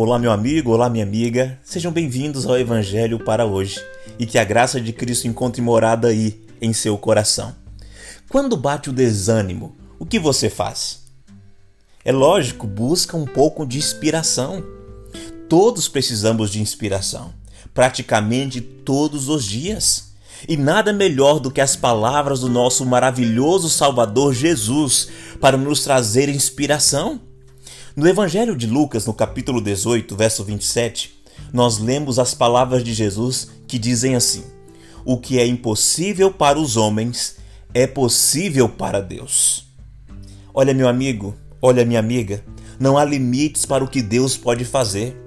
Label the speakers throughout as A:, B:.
A: Olá, meu amigo, olá, minha amiga. Sejam bem-vindos ao Evangelho para hoje e que a graça de Cristo encontre morada aí em seu coração. Quando bate o desânimo, o que você faz? É lógico, busca um pouco de inspiração. Todos precisamos de inspiração, praticamente todos os dias. E nada melhor do que as palavras do nosso maravilhoso Salvador Jesus para nos trazer inspiração. No Evangelho de Lucas, no capítulo 18, verso 27, nós lemos as palavras de Jesus que dizem assim: O que é impossível para os homens é possível para Deus. Olha, meu amigo, olha, minha amiga, não há limites para o que Deus pode fazer.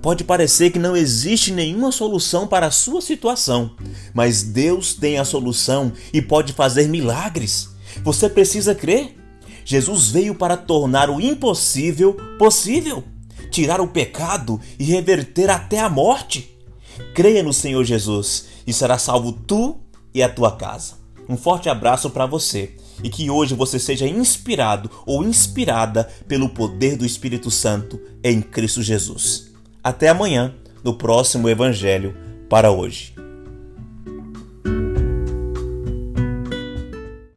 A: Pode parecer que não existe nenhuma solução para a sua situação, mas Deus tem a solução e pode fazer milagres. Você precisa crer. Jesus veio para tornar o impossível possível, tirar o pecado e reverter até a morte. Creia no Senhor Jesus e será salvo tu e a tua casa. Um forte abraço para você e que hoje você seja inspirado ou inspirada pelo poder do Espírito Santo em Cristo Jesus. Até amanhã, no próximo Evangelho para hoje.